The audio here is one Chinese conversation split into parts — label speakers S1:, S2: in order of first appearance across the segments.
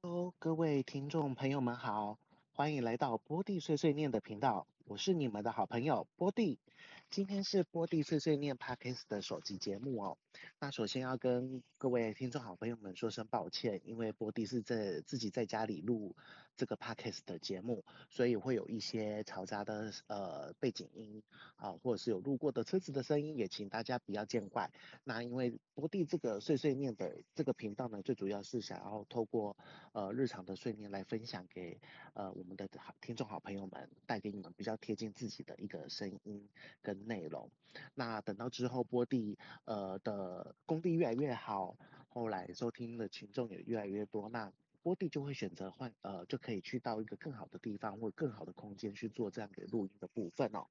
S1: Hello，各位听众朋友们好，欢迎来到波蒂碎碎念的频道，我是你们的好朋友波蒂。今天是波蒂碎碎念 Podcast 的首集节目哦。那首先要跟各位听众好朋友们说声抱歉，因为波蒂是在自己在家里录这个 Podcast 的节目，所以会有一些嘈杂的呃背景音啊，或者是有路过的车子的声音，也请大家不要见怪。那因为波蒂这个碎碎念的这个频道呢，最主要是想要透过呃日常的碎念来分享给呃我们的好听众好朋友们，带给你们比较贴近自己的一个声音跟。内容，那等到之后波地呃的功力越来越好，后来收听的群众也越来越多，那波蒂就会选择换呃就可以去到一个更好的地方或更好的空间去做这样的录音的部分哦。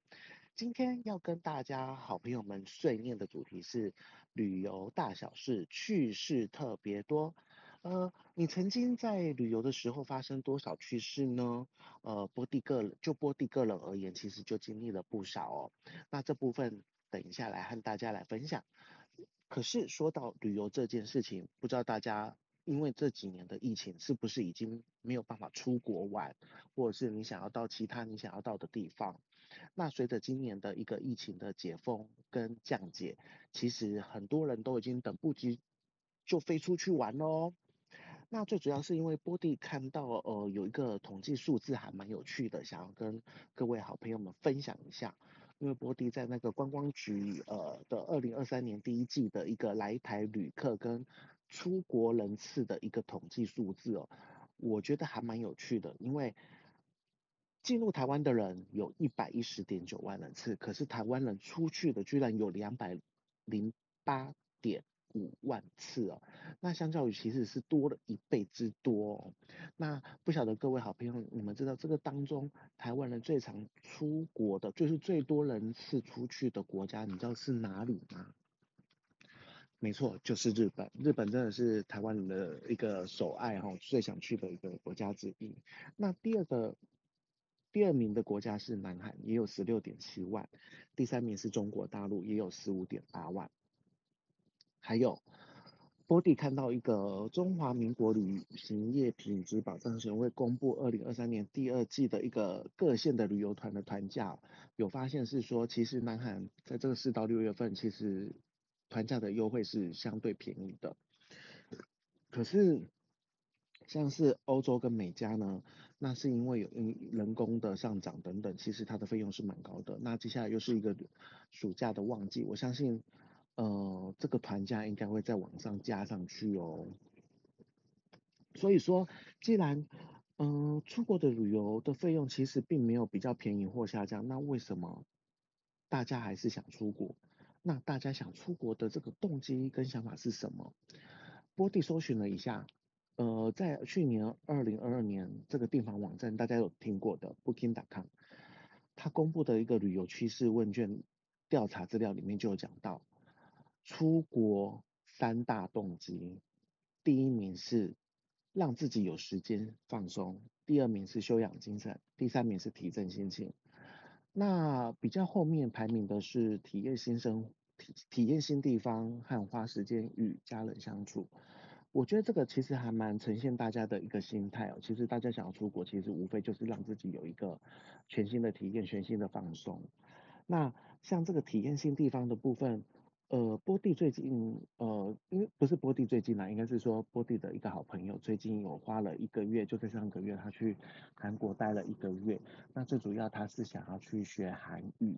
S1: 今天要跟大家好朋友们碎念的主题是旅游大小事，趣事特别多。呃，你曾经在旅游的时候发生多少趣事呢？呃，波蒂个人就波蒂个人而言，其实就经历了不少哦。那这部分等一下来和大家来分享。可是说到旅游这件事情，不知道大家因为这几年的疫情，是不是已经没有办法出国玩，或者是你想要到其他你想要到的地方？那随着今年的一个疫情的解封跟降解，其实很多人都已经等不及就飞出去玩喽。那最主要是因为波蒂看到呃有一个统计数字还蛮有趣的，想要跟各位好朋友们分享一下。因为波蒂在那个观光局呃的二零二三年第一季的一个来台旅客跟出国人次的一个统计数字哦，我觉得还蛮有趣的。因为进入台湾的人有一百一十点九万人次，可是台湾人出去的居然有两百零八点。五万次哦，那相较于其实是多了一倍之多哦。那不晓得各位好朋友，你们知道这个当中台湾人最常出国的，就是最多人次出去的国家，你知道是哪里吗？没错，就是日本。日本真的是台湾人的一个首爱哈，最想去的一个国家之一。那第二个，第二名的国家是南韩，也有十六点七万。第三名是中国大陆，也有十五点八万。还有，波蒂看到一个中华民国旅行业品质保障协会公布二零二三年第二季的一个各县的旅游团的团价，有发现是说，其实南韩在这个四到六月份，其实团价的优惠是相对便宜的。可是，像是欧洲跟美加呢，那是因为有人工的上涨等等，其实它的费用是蛮高的。那接下来又是一个暑假的旺季，我相信。呃，这个团价应该会在网上加上去哦。所以说，既然嗯出国的旅游的费用其实并没有比较便宜或下降，那为什么大家还是想出国？那大家想出国的这个动机跟想法是什么？波蒂搜寻了一下，呃，在去年二零二二年这个订房网站大家有听过的 Booking.com，它公布的一个旅游趋势问卷调查资料里面就有讲到。出国三大动机，第一名是让自己有时间放松，第二名是修养精神，第三名是提振心情。那比较后面排名的是体验新生体体验新地方和花时间与家人相处。我觉得这个其实还蛮呈现大家的一个心态哦。其实大家想要出国，其实无非就是让自己有一个全新的体验、全新的放松。那像这个体验新地方的部分。呃，波蒂最近，呃，因为不是波蒂最近啦，应该是说波蒂的一个好朋友最近有花了一个月，就在上个月，他去韩国待了一个月。那最主要他是想要去学韩语，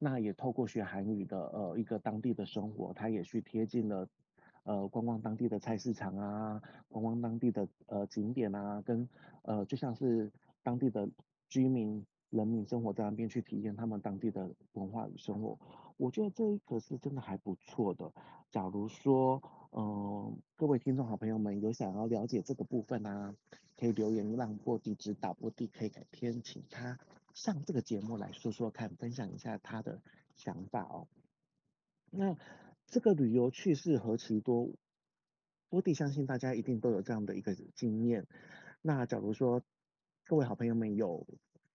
S1: 那也透过学韩语的呃一个当地的生活，他也去贴近了呃观光当地的菜市场啊，观光当地的呃景点啊，跟呃就像是当地的居民。人民生活在那边去体验他们当地的文化与生活，我觉得这一个是真的还不错的。假如说，嗯，各位听众好朋友们有想要了解这个部分啊，可以留言让波迪指导，波迪可以改天请他上这个节目来说说看，分享一下他的想法哦。那这个旅游趣事何其多，波迪相信大家一定都有这样的一个经验。那假如说各位好朋友们有。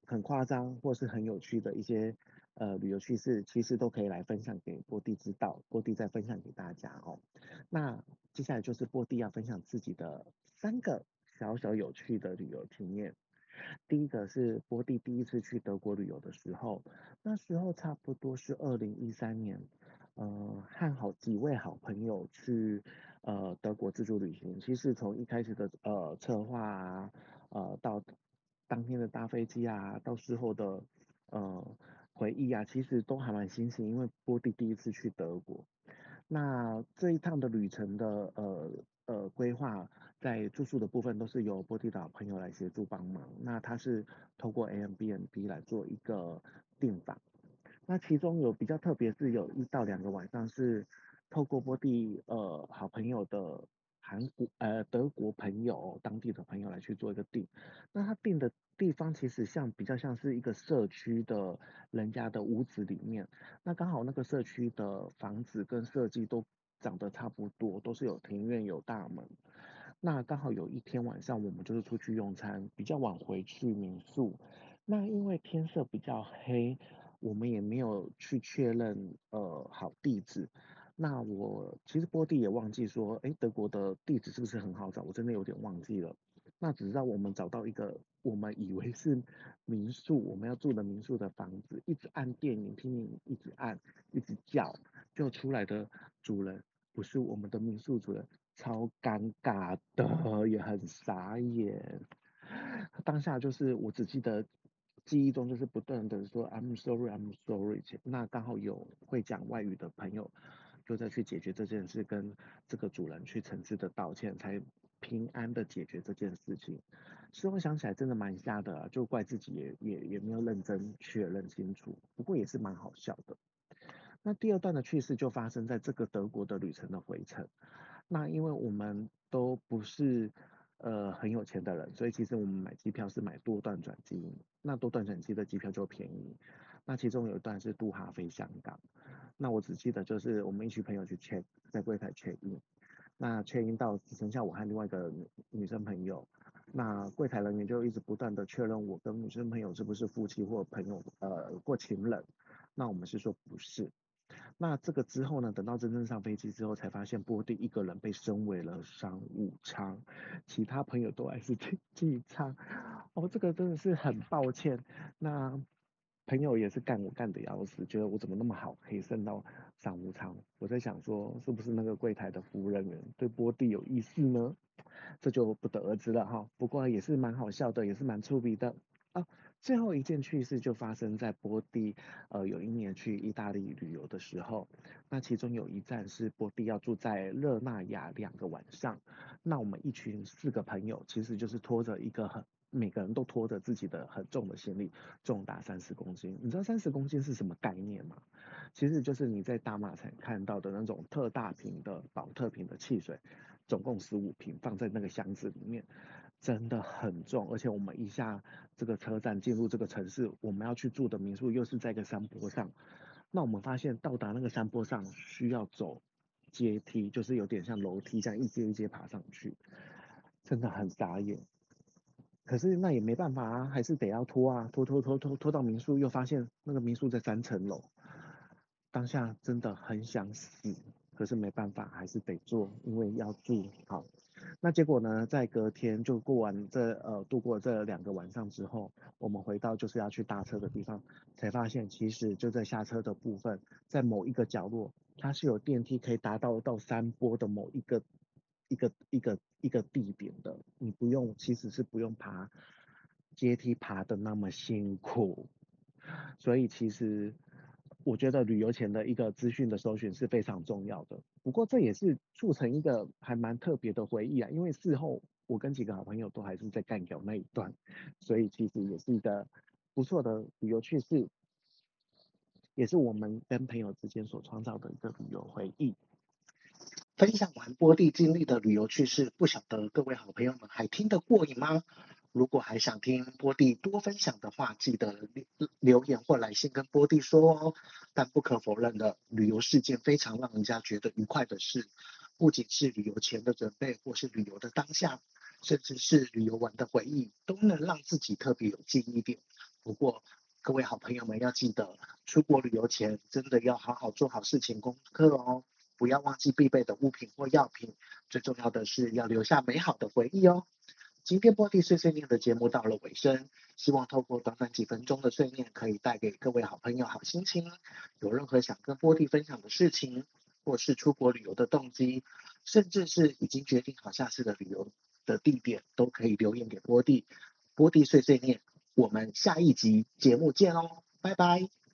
S1: 很夸张或是很有趣的一些呃旅游趣事，其实都可以来分享给波蒂知道，波蒂再分享给大家哦。那接下来就是波蒂要分享自己的三个小小有趣的旅游经验。第一个是波蒂第一次去德国旅游的时候，那时候差不多是二零一三年，呃，和好几位好朋友去呃德国自助旅行。其实从一开始的呃策划啊，呃到当天的搭飞机啊，到事后的呃回忆啊，其实都还蛮新鲜，因为波蒂第一次去德国。那这一趟的旅程的呃呃规划，在住宿的部分都是由波蒂岛朋友来协助帮忙。那他是透过 a m b n b 来做一个订房。那其中有比较特别，是有一到两个晚上是透过波蒂呃好朋友的韩国呃德国朋友当地的朋友来去做一个订。那他订的地方其实像比较像是一个社区的人家的屋子里面，那刚好那个社区的房子跟设计都长得差不多，都是有庭院有大门。那刚好有一天晚上我们就是出去用餐，比较晚回去民宿。那因为天色比较黑，我们也没有去确认呃好地址。那我其实波蒂也忘记说，哎，德国的地址是不是很好找？我真的有点忘记了。那只知道我们找到一个我们以为是民宿，我们要住的民宿的房子，一直按电影厅，一直按，一直叫，就出来的主人不是我们的民宿主人，超尴尬的，也很傻眼。当下就是我只记得记忆中就是不断的说 I'm sorry, I'm sorry。那刚好有会讲外语的朋友，就在去解决这件事，跟这个主人去诚挚的道歉，才。平安的解决这件事情，事后想起来真的蛮吓的，就怪自己也也也没有认真确认清楚，不过也是蛮好笑的。那第二段的趣事就发生在这个德国的旅程的回程。那因为我们都不是呃很有钱的人，所以其实我们买机票是买多段转机，那多段转机的机票就便宜。那其中有一段是杜哈飞香港，那我只记得就是我们一群朋友去 check 在柜台 check in。那 check in 到只剩下我和另外一个女生朋友，那柜台人员就一直不断的确认我跟女生朋友是不是夫妻或朋友，呃，或情人。那我们是说不是。那这个之后呢，等到真正上飞机之后，才发现波蒂一个人被升为了商务舱，其他朋友都还是 经济舱。哦，这个真的是很抱歉。那。朋友也是干我干的要死，觉得我怎么那么好，可以升到商务舱。我在想说，是不是那个柜台的服务人员对波蒂有意思呢？这就不得而知了哈。不过也是蛮好笑的，也是蛮出鼻的啊。最后一件趣事就发生在波蒂，呃，有一年去意大利旅游的时候，那其中有一站是波蒂要住在热那亚两个晚上。那我们一群四个朋友，其实就是拖着一个很。每个人都拖着自己的很重的行李，重达三十公斤。你知道三十公斤是什么概念吗？其实就是你在大马才看到的那种特大瓶的保特瓶的汽水，总共十五瓶放在那个箱子里面，真的很重。而且我们一下这个车站进入这个城市，我们要去住的民宿又是在一个山坡上，那我们发现到达那个山坡上需要走阶梯，就是有点像楼梯，这样一阶一阶爬上去，真的很傻眼。可是那也没办法啊，还是得要拖啊，拖拖拖拖拖到民宿，又发现那个民宿在三层楼，当下真的很想死，可是没办法，还是得做，因为要住好。那结果呢，在隔天就过完这呃度过这两个晚上之后，我们回到就是要去搭车的地方，才发现其实就在下车的部分，在某一个角落，它是有电梯可以达到到三波的某一个。一个一个一个地点的，你不用，其实是不用爬阶梯爬的那么辛苦，所以其实我觉得旅游前的一个资讯的搜寻是非常重要的。不过这也是促成一个还蛮特别的回忆啊，因为事后我跟几个好朋友都还是在干掉那一段，所以其实也是一个不错的旅游趣事，也是我们跟朋友之间所创造的一个旅游回忆。分享完波地经历的旅游趣事，不晓得各位好朋友们还听得过瘾吗？如果还想听波地多分享的话，记得留言或来信跟波地说哦。但不可否认的，旅游是件非常让人家觉得愉快的事，不仅是旅游前的准备，或是旅游的当下，甚至是旅游完的回忆，都能让自己特别有记忆点。不过各位好朋友们要记得，出国旅游前真的要好好做好事情功课哦。不要忘记必备的物品或药品，最重要的是要留下美好的回忆哦。今天波蒂碎碎念的节目到了尾声，希望透过短短几分钟的碎念，可以带给各位好朋友好心情。有任何想跟波蒂分享的事情，或是出国旅游的动机，甚至是已经决定好下次的旅游的地点，都可以留言给波蒂。波蒂碎碎念，我们下一集节目见哦，拜拜。